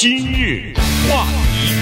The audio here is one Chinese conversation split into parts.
今日话题，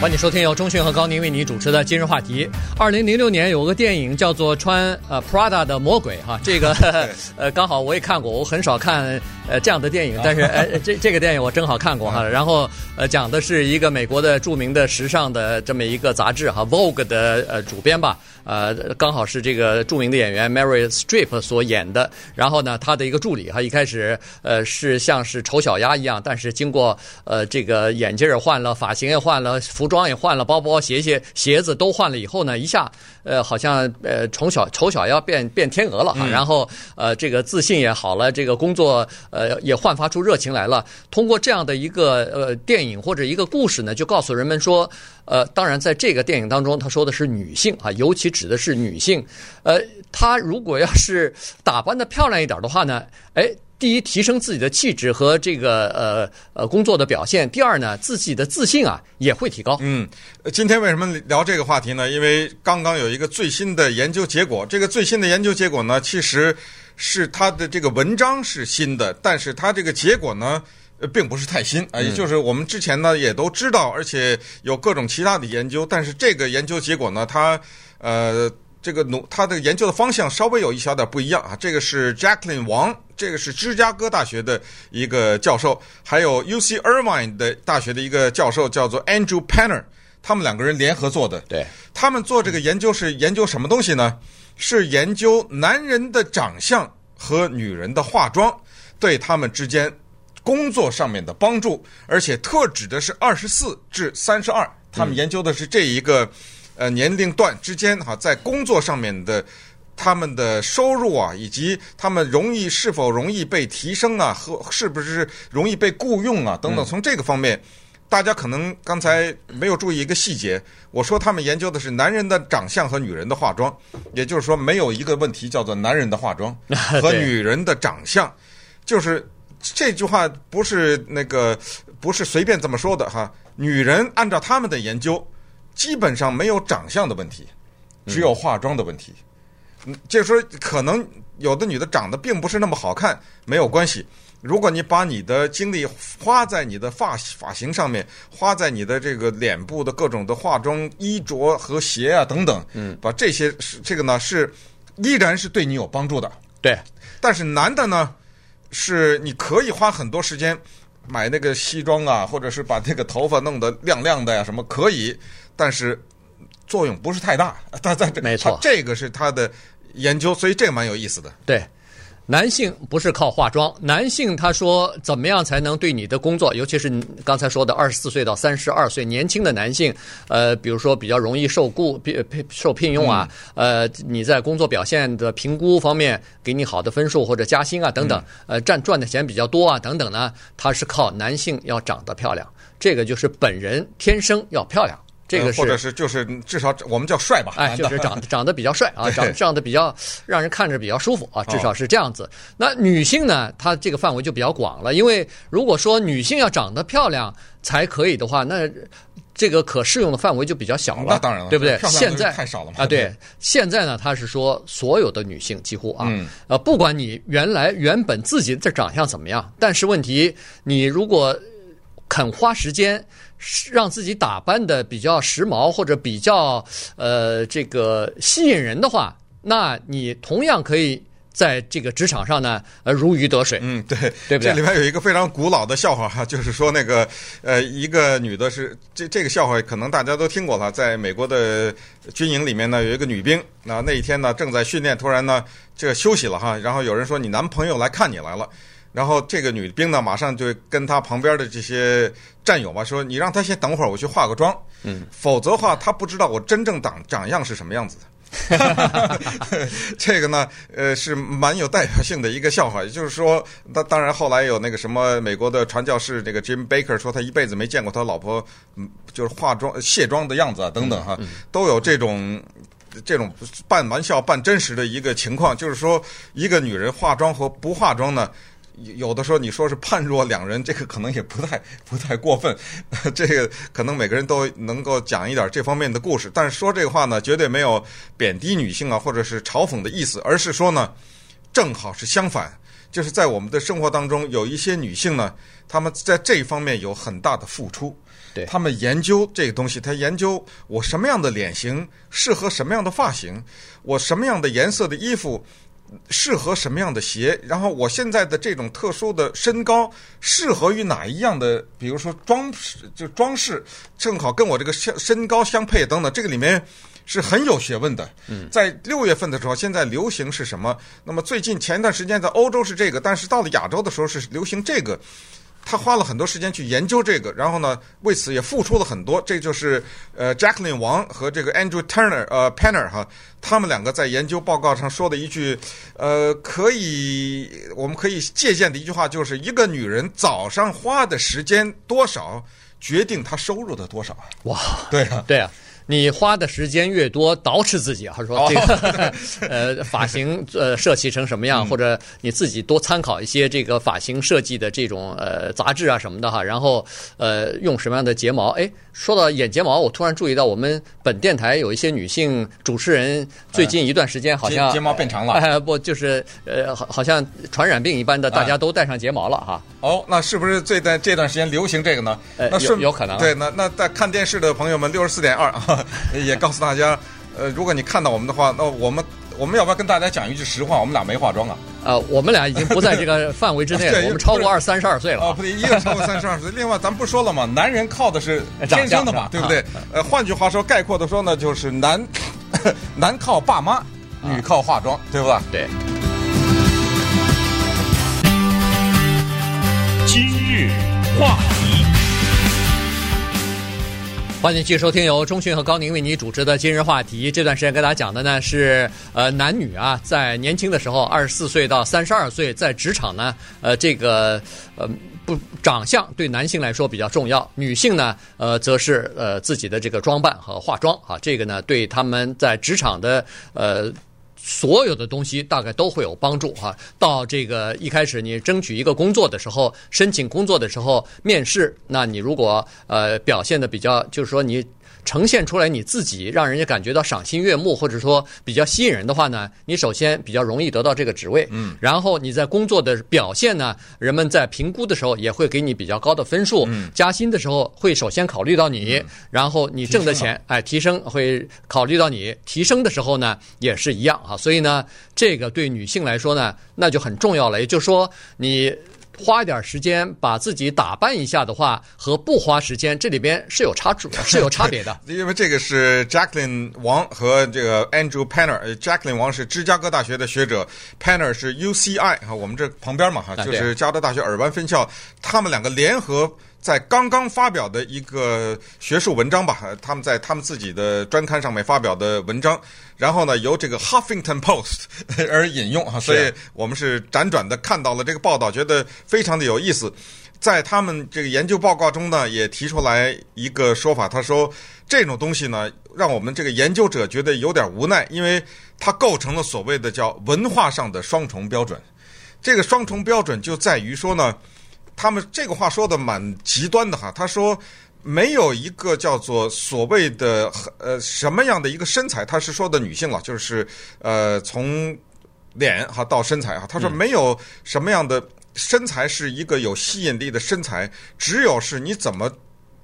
欢迎收听由钟迅和高宁为你主持的今日话题。二零零六年有个电影叫做《穿呃 Prada 的魔鬼》哈，这个 呃刚好我也看过，我很少看呃这样的电影，但是 呃这这个电影我正好看过哈。然后呃讲的是一个美国的著名的时尚的这么一个杂志哈，Vogue 的呃主编吧。呃，刚好是这个著名的演员 Meryl Streep 所演的。然后呢，他的一个助理哈，一开始呃是像是丑小鸭一样，但是经过呃这个眼镜也换了，发型也换了，服装也换了，包包鞋鞋鞋子都换了以后呢，一下呃好像呃从小丑小鸭变变天鹅了哈。然后呃这个自信也好了，这个工作呃呃也焕发出热情来了。通过这样的一个呃电影或者一个故事呢，就告诉人们说。呃，当然，在这个电影当中，他说的是女性啊，尤其指的是女性。呃，她如果要是打扮得漂亮一点的话呢，哎，第一，提升自己的气质和这个呃呃工作的表现；第二呢，自己的自信啊也会提高。嗯，今天为什么聊这个话题呢？因为刚刚有一个最新的研究结果，这个最新的研究结果呢，其实是他的这个文章是新的，但是他这个结果呢。呃，并不是太新啊，也就是我们之前呢也都知道，而且有各种其他的研究，但是这个研究结果呢，他呃这个努他的研究的方向稍微有一小点不一样啊。这个是 Jacqueline 王，这个是芝加哥大学的一个教授，还有 UC Irvine 的大学的一个教授叫做 Andrew Penner，他们两个人联合做的。对，他们做这个研究是研究什么东西呢？是研究男人的长相和女人的化妆对他们之间。工作上面的帮助，而且特指的是二十四至三十二，他们研究的是这一个呃年龄段之间哈，在工作上面的他们的收入啊，以及他们容易是否容易被提升啊，和是不是容易被雇佣啊等等，从这个方面，大家可能刚才没有注意一个细节，我说他们研究的是男人的长相和女人的化妆，也就是说没有一个问题叫做男人的化妆 和女人的长相，就是。这句话不是那个，不是随便这么说的哈。女人按照他们的研究，基本上没有长相的问题，只有化妆的问题。嗯，就是说可能有的女的长得并不是那么好看，没有关系。如果你把你的精力花在你的发发型上面，花在你的这个脸部的各种的化妆、衣着和鞋啊等等，嗯，把这些是这个呢是依然是对你有帮助的。对，但是男的呢？是你可以花很多时间买那个西装啊，或者是把那个头发弄得亮亮的呀，什么可以，但是作用不是太大。他在这，没错，这个是他的研究，所以这个蛮有意思的。对。男性不是靠化妆，男性他说怎么样才能对你的工作，尤其是你刚才说的二十四岁到三十二岁年轻的男性，呃，比如说比较容易受雇、聘受聘用啊，呃，你在工作表现的评估方面给你好的分数或者加薪啊等等，呃，赚赚的钱比较多啊等等呢，他是靠男性要长得漂亮，这个就是本人天生要漂亮。这个是，或者是就是至少我们叫帅吧，哎，就是长 长得比较帅啊，长长得比较 让人看着比较舒服啊，至少是这样子。那女性呢，她这个范围就比较广了，因为如果说女性要长得漂亮才可以的话，那这个可适用的范围就比较小了。那当然了，对不对？现在太少了嘛啊，对，现在呢，他是说所有的女性几乎啊，呃，不管你原来原本自己的长相怎么样，但是问题你如果肯花时间。让自己打扮的比较时髦或者比较呃这个吸引人的话，那你同样可以在这个职场上呢呃如鱼得水。嗯，对，对不对？这里面有一个非常古老的笑话哈，就是说那个呃一个女的是这这个笑话可能大家都听过了，在美国的军营里面呢有一个女兵，那那一天呢正在训练，突然呢这休息了哈，然后有人说你男朋友来看你来了。然后这个女兵呢，马上就跟她旁边的这些战友吧说：“你让她先等会儿，我去化个妆。嗯，否则的话，她不知道我真正长长样是什么样子的。”这个呢，呃，是蛮有代表性的一个笑话。也就是说，当当然后来有那个什么美国的传教士这个 Jim Baker 说，他一辈子没见过他老婆，嗯，就是化妆卸妆的样子啊，等等哈，都有这种这种半玩笑半真实的一个情况。就是说，一个女人化妆和不化妆呢。有的时候你说是判若两人，这个可能也不太不太过分。这个可能每个人都能够讲一点这方面的故事，但是说这个话呢，绝对没有贬低女性啊，或者是嘲讽的意思，而是说呢，正好是相反。就是在我们的生活当中，有一些女性呢，她们在这一方面有很大的付出。对，她们研究这个东西，她研究我什么样的脸型适合什么样的发型，我什么样的颜色的衣服适合什么样的鞋，然后我现在的这种特殊的身高适合于哪一样的，比如说装饰，就装饰正好跟我这个身身高相配等等，这个里面。是很有学问的。在六月份的时候，现在流行是什么？那么最近前一段时间在欧洲是这个，但是到了亚洲的时候是流行这个。他花了很多时间去研究这个，然后呢，为此也付出了很多。这就是呃，Jacqueline 王和这个 Andrew Turner 呃 Penner 哈，他们两个在研究报告上说的一句呃，可以我们可以借鉴的一句话，就是一个女人早上花的时间多少，决定她收入的多少。哇，对啊，对啊。你花的时间越多，捯饬自己，他说这个 呃发型呃设计成什么样，或者你自己多参考一些这个发型设计的这种呃杂志啊什么的哈，然后呃用什么样的睫毛？哎，说到眼睫毛，我突然注意到我们本电台有一些女性主持人最近一段时间好像睫毛变长了，哎 不就是呃好好像传染病一般的，大家都戴上睫毛了哈。哦，那是不是这段这段时间流行这个呢？那有有可能。对，那那在看电视的朋友们，六十四点二啊。也告诉大家，呃，如果你看到我们的话，那我们我们要不要跟大家讲一句实话？我们俩没化妆啊。呃，我们俩已经不在这个范围之内了，我们超过二三十二岁了。哦，不对，一个超过三十二岁。另外，咱们不说了吗？男人靠的是天生的嘛，对不对？呃，换句话说，概括的说呢，就是男 男靠爸妈，女靠化妆，对吧？对。话题。欢迎继续收听由中讯和高宁为你主持的今日话题。这段时间跟大家讲的呢是，呃，男女啊，在年轻的时候，二十四岁到三十二岁，在职场呢，呃，这个呃不长相对男性来说比较重要，女性呢，呃，则是呃自己的这个装扮和化妆啊，这个呢对他们在职场的呃。所有的东西大概都会有帮助哈。到这个一开始你争取一个工作的时候，申请工作的时候，面试，那你如果呃表现的比较，就是说你。呈现出来你自己，让人家感觉到赏心悦目，或者说比较吸引人的话呢，你首先比较容易得到这个职位。嗯，然后你在工作的表现呢，人们在评估的时候也会给你比较高的分数。嗯，加薪的时候会首先考虑到你，嗯、然后你挣的钱，哎，提升会考虑到你，提升的时候呢也是一样啊。所以呢，这个对女性来说呢，那就很重要了。也就是说，你。花一点时间把自己打扮一下的话，和不花时间，这里边是有差距，是有差别的。因为这个是 Jacqueline 王和这个 Andrew Penner。Jacqueline 王是芝加哥大学的学者，Penner 是 UCI 哈，我们这旁边嘛哈，就是加州大学尔湾分校，他们两个联合。在刚刚发表的一个学术文章吧，他们在他们自己的专刊上面发表的文章，然后呢，由这个 Huffington Post 而引用啊，所以我们是辗转的看到了这个报道，觉得非常的有意思。在他们这个研究报告中呢，也提出来一个说法，他说这种东西呢，让我们这个研究者觉得有点无奈，因为它构成了所谓的叫文化上的双重标准。这个双重标准就在于说呢。他们这个话说的蛮极端的哈，他说没有一个叫做所谓的呃什么样的一个身材，他是说的女性了，就是呃从脸哈到身材哈，他说没有什么样的身材是一个有吸引力的身材，只有是你怎么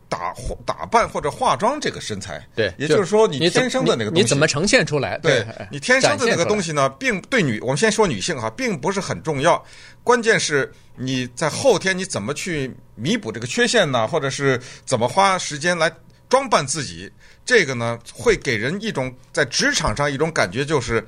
打打扮或者化妆这个身材，对，也就是说你天生的那个东西，你怎么呈现出来？对，你天生的那个东西呢，并对女，我们先说女性哈，并不是很重要，关键是。你在后天你怎么去弥补这个缺陷呢？或者是怎么花时间来装扮自己？这个呢，会给人一种在职场上一种感觉，就是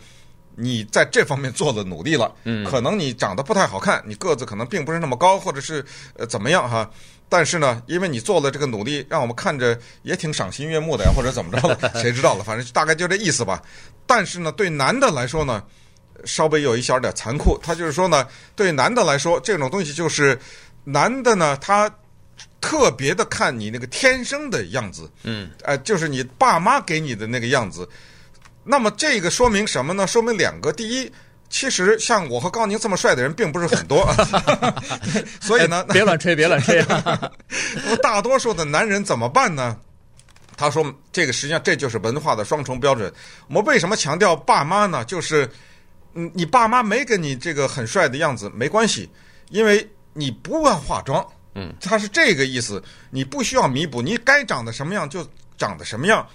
你在这方面做了努力了。嗯，可能你长得不太好看，你个子可能并不是那么高，或者是呃怎么样哈？但是呢，因为你做了这个努力，让我们看着也挺赏心悦目的呀，或者怎么着了？谁知道了？反正大概就这意思吧。但是呢，对男的来说呢？稍微有一小点残酷，他就是说呢，对男的来说，这种东西就是男的呢，他特别的看你那个天生的样子，嗯，呃，就是你爸妈给你的那个样子。那么这个说明什么呢？说明两个：第一，其实像我和高宁这么帅的人并不是很多，所以呢，别乱吹，别乱吹。那么大多数的男人怎么办呢？他说，这个实际上这就是文化的双重标准。我们为什么强调爸妈呢？就是。嗯，你爸妈没跟你这个很帅的样子没关系，因为你不爱化妆，嗯，他是这个意思，你不需要弥补，你该长得什么样就长得什么样，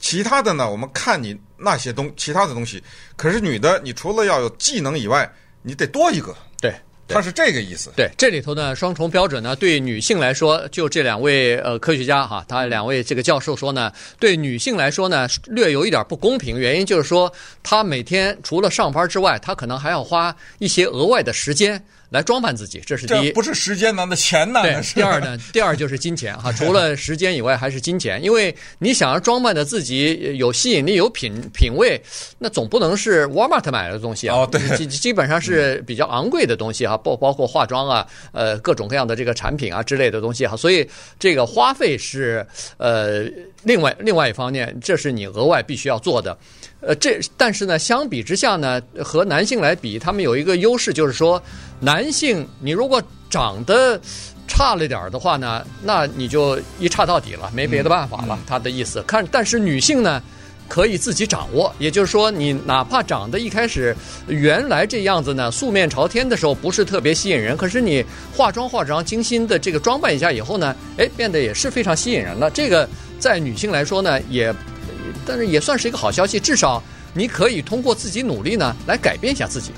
其他的呢，我们看你那些东其他的东西。可是女的，你除了要有技能以外，你得多一个，对。他是这个意思。对，这里头呢，双重标准呢，对女性来说，就这两位呃科学家哈，他两位这个教授说呢，对女性来说呢，略有一点不公平。原因就是说，她每天除了上班之外，她可能还要花一些额外的时间。来装扮自己，这是第一。不是时间难的钱呢？对，第二呢，第二就是金钱哈。除了 时间以外，还是金钱。因为你想要装扮的自己有吸引力、有品品味，那总不能是 Walmart 买的东西啊。哦，对，基基本上是比较昂贵的东西哈，包包括化妆啊，呃，各种各样的这个产品啊之类的东西哈。所以这个花费是呃另外另外一方面，这是你额外必须要做的。呃，这但是呢，相比之下呢，和男性来比，他们有一个优势，就是说，男性你如果长得差了点儿的话呢，那你就一差到底了，没别的办法了。他的意思，看，但是女性呢，可以自己掌握，也就是说，你哪怕长得一开始原来这样子呢，素面朝天的时候不是特别吸引人，可是你化妆化妆，精心的这个装扮一下以后呢，哎，变得也是非常吸引人了。这个在女性来说呢，也。但是也算是一个好消息，至少你可以通过自己努力呢来改变一下自己。